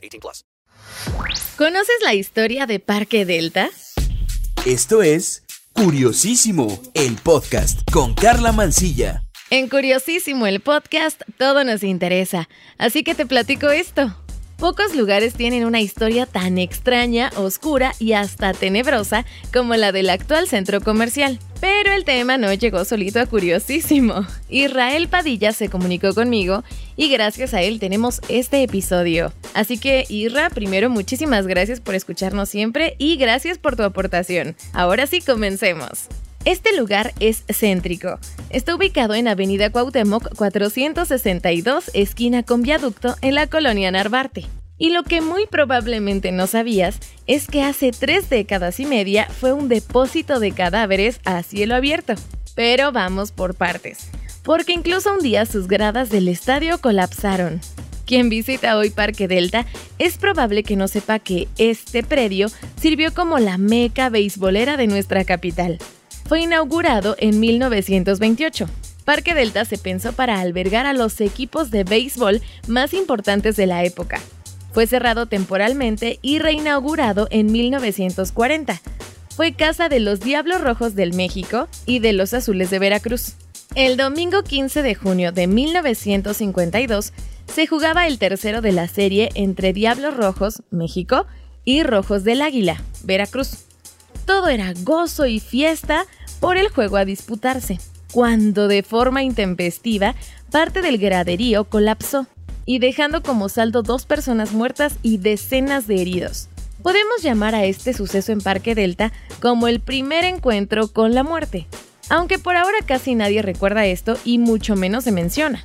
18 plus. ¿Conoces la historia de Parque Delta? Esto es Curiosísimo, el podcast con Carla Mancilla. En Curiosísimo, el podcast, todo nos interesa. Así que te platico esto. Pocos lugares tienen una historia tan extraña, oscura y hasta tenebrosa como la del actual centro comercial. Pero el tema no llegó solito a curiosísimo. Israel Padilla se comunicó conmigo y gracias a él tenemos este episodio. Así que Irra, primero muchísimas gracias por escucharnos siempre y gracias por tu aportación. Ahora sí, comencemos. Este lugar es céntrico. Está ubicado en Avenida Cuauhtémoc 462, esquina con viaducto, en la colonia Narvarte. Y lo que muy probablemente no sabías es que hace tres décadas y media fue un depósito de cadáveres a cielo abierto. Pero vamos por partes, porque incluso un día sus gradas del estadio colapsaron. Quien visita hoy Parque Delta es probable que no sepa que este predio sirvió como la meca beisbolera de nuestra capital fue inaugurado en 1928. Parque Delta se pensó para albergar a los equipos de béisbol más importantes de la época. Fue cerrado temporalmente y reinaugurado en 1940. Fue casa de los Diablos Rojos del México y de los Azules de Veracruz. El domingo 15 de junio de 1952 se jugaba el tercero de la serie entre Diablos Rojos, México, y Rojos del Águila, Veracruz. Todo era gozo y fiesta por el juego a disputarse, cuando de forma intempestiva parte del graderío colapsó y dejando como saldo dos personas muertas y decenas de heridos. Podemos llamar a este suceso en Parque Delta como el primer encuentro con la muerte, aunque por ahora casi nadie recuerda esto y mucho menos se menciona.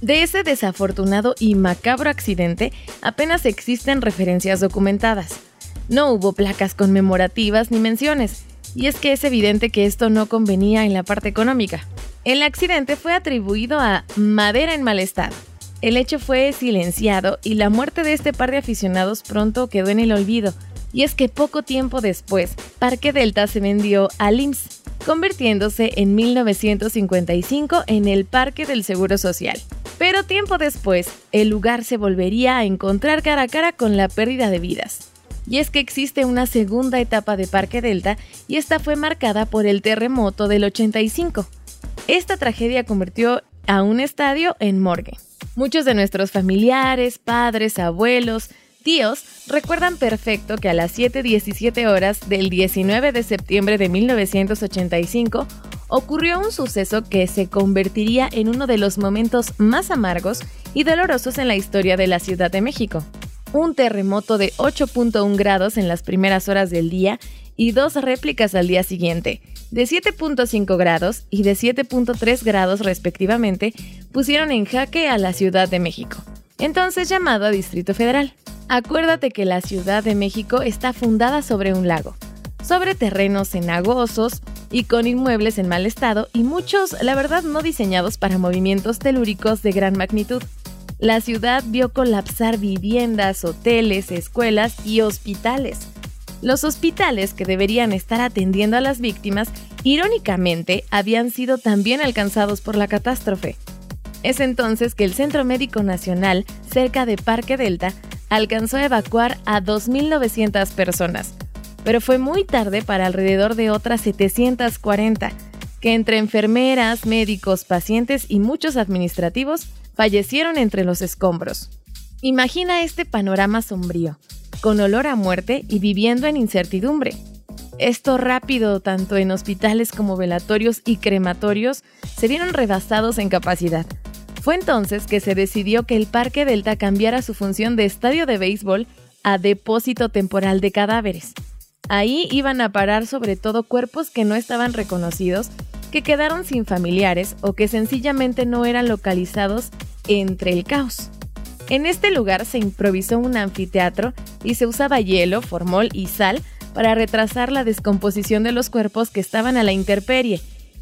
De ese desafortunado y macabro accidente apenas existen referencias documentadas. No hubo placas conmemorativas ni menciones, y es que es evidente que esto no convenía en la parte económica. El accidente fue atribuido a madera en mal estado. El hecho fue silenciado y la muerte de este par de aficionados pronto quedó en el olvido. Y es que poco tiempo después, Parque Delta se vendió al IMSS, convirtiéndose en 1955 en el Parque del Seguro Social. Pero tiempo después, el lugar se volvería a encontrar cara a cara con la pérdida de vidas. Y es que existe una segunda etapa de Parque Delta y esta fue marcada por el terremoto del 85. Esta tragedia convirtió a un estadio en morgue. Muchos de nuestros familiares, padres, abuelos, tíos recuerdan perfecto que a las 7.17 horas del 19 de septiembre de 1985 ocurrió un suceso que se convertiría en uno de los momentos más amargos y dolorosos en la historia de la Ciudad de México un terremoto de 8.1 grados en las primeras horas del día y dos réplicas al día siguiente, de 7.5 grados y de 7.3 grados respectivamente, pusieron en jaque a la Ciudad de México, entonces llamado a Distrito Federal. Acuérdate que la Ciudad de México está fundada sobre un lago, sobre terrenos cenagosos y con inmuebles en mal estado y muchos, la verdad, no diseñados para movimientos telúricos de gran magnitud la ciudad vio colapsar viviendas, hoteles, escuelas y hospitales. Los hospitales que deberían estar atendiendo a las víctimas, irónicamente, habían sido también alcanzados por la catástrofe. Es entonces que el Centro Médico Nacional, cerca de Parque Delta, alcanzó a evacuar a 2.900 personas, pero fue muy tarde para alrededor de otras 740, que entre enfermeras, médicos, pacientes y muchos administrativos fallecieron entre los escombros. Imagina este panorama sombrío, con olor a muerte y viviendo en incertidumbre. Esto rápido, tanto en hospitales como velatorios y crematorios, se vieron rebasados en capacidad. Fue entonces que se decidió que el Parque Delta cambiara su función de estadio de béisbol a depósito temporal de cadáveres. Ahí iban a parar sobre todo cuerpos que no estaban reconocidos, que quedaron sin familiares o que sencillamente no eran localizados entre el caos. En este lugar se improvisó un anfiteatro y se usaba hielo, formol y sal para retrasar la descomposición de los cuerpos que estaban a la intemperie.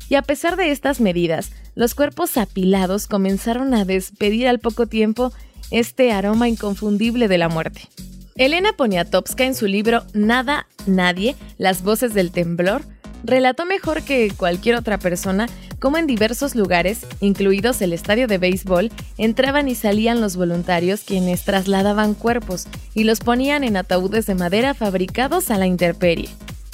Y a pesar de estas medidas, los cuerpos apilados comenzaron a despedir al poco tiempo este aroma inconfundible de la muerte. Elena Poniatowska en su libro Nada, Nadie, las voces del temblor, relató mejor que cualquier otra persona cómo en diversos lugares, incluidos el estadio de béisbol, entraban y salían los voluntarios quienes trasladaban cuerpos y los ponían en ataúdes de madera fabricados a la intemperie.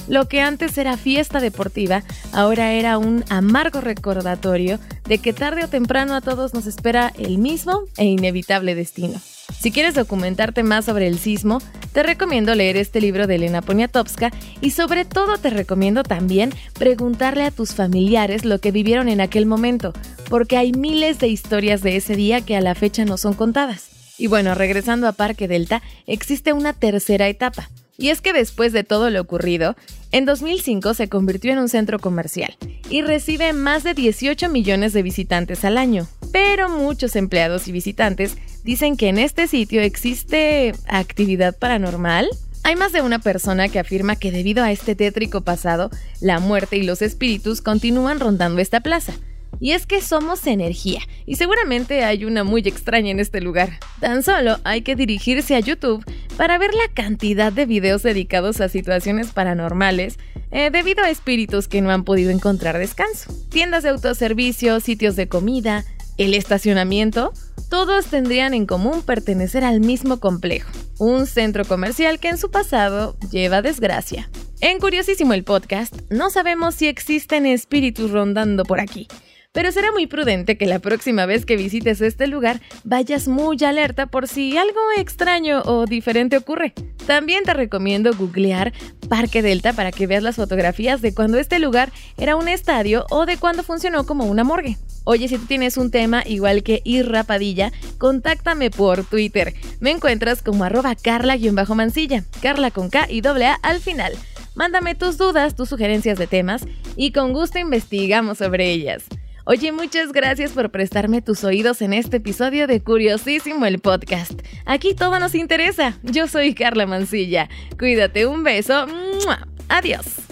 Lo que antes era fiesta deportiva, ahora era un amargo recordatorio de que tarde o temprano a todos nos espera el mismo e inevitable destino. Si quieres documentarte más sobre el sismo, te recomiendo leer este libro de Elena Poniatowska y sobre todo te recomiendo también preguntarle a tus familiares lo que vivieron en aquel momento, porque hay miles de historias de ese día que a la fecha no son contadas. Y bueno, regresando a Parque Delta, existe una tercera etapa. Y es que después de todo lo ocurrido, en 2005 se convirtió en un centro comercial y recibe más de 18 millones de visitantes al año. Pero muchos empleados y visitantes dicen que en este sitio existe actividad paranormal. Hay más de una persona que afirma que debido a este tétrico pasado, la muerte y los espíritus continúan rondando esta plaza. Y es que somos energía, y seguramente hay una muy extraña en este lugar. Tan solo hay que dirigirse a YouTube para ver la cantidad de videos dedicados a situaciones paranormales eh, debido a espíritus que no han podido encontrar descanso. Tiendas de autoservicio, sitios de comida, el estacionamiento, todos tendrían en común pertenecer al mismo complejo, un centro comercial que en su pasado lleva desgracia. En Curiosísimo el podcast, no sabemos si existen espíritus rondando por aquí, pero será muy prudente que la próxima vez que visites este lugar vayas muy alerta por si algo extraño o diferente ocurre. También te recomiendo googlear Parque Delta para que veas las fotografías de cuando este lugar era un estadio o de cuando funcionó como una morgue. Oye, si tú tienes un tema igual que Irra Padilla, contáctame por Twitter. Me encuentras como arroba carla-mancilla, carla con K y doble A al final. Mándame tus dudas, tus sugerencias de temas y con gusto investigamos sobre ellas. Oye, muchas gracias por prestarme tus oídos en este episodio de Curiosísimo el podcast. Aquí todo nos interesa. Yo soy Carla Mancilla. Cuídate, un beso. Adiós.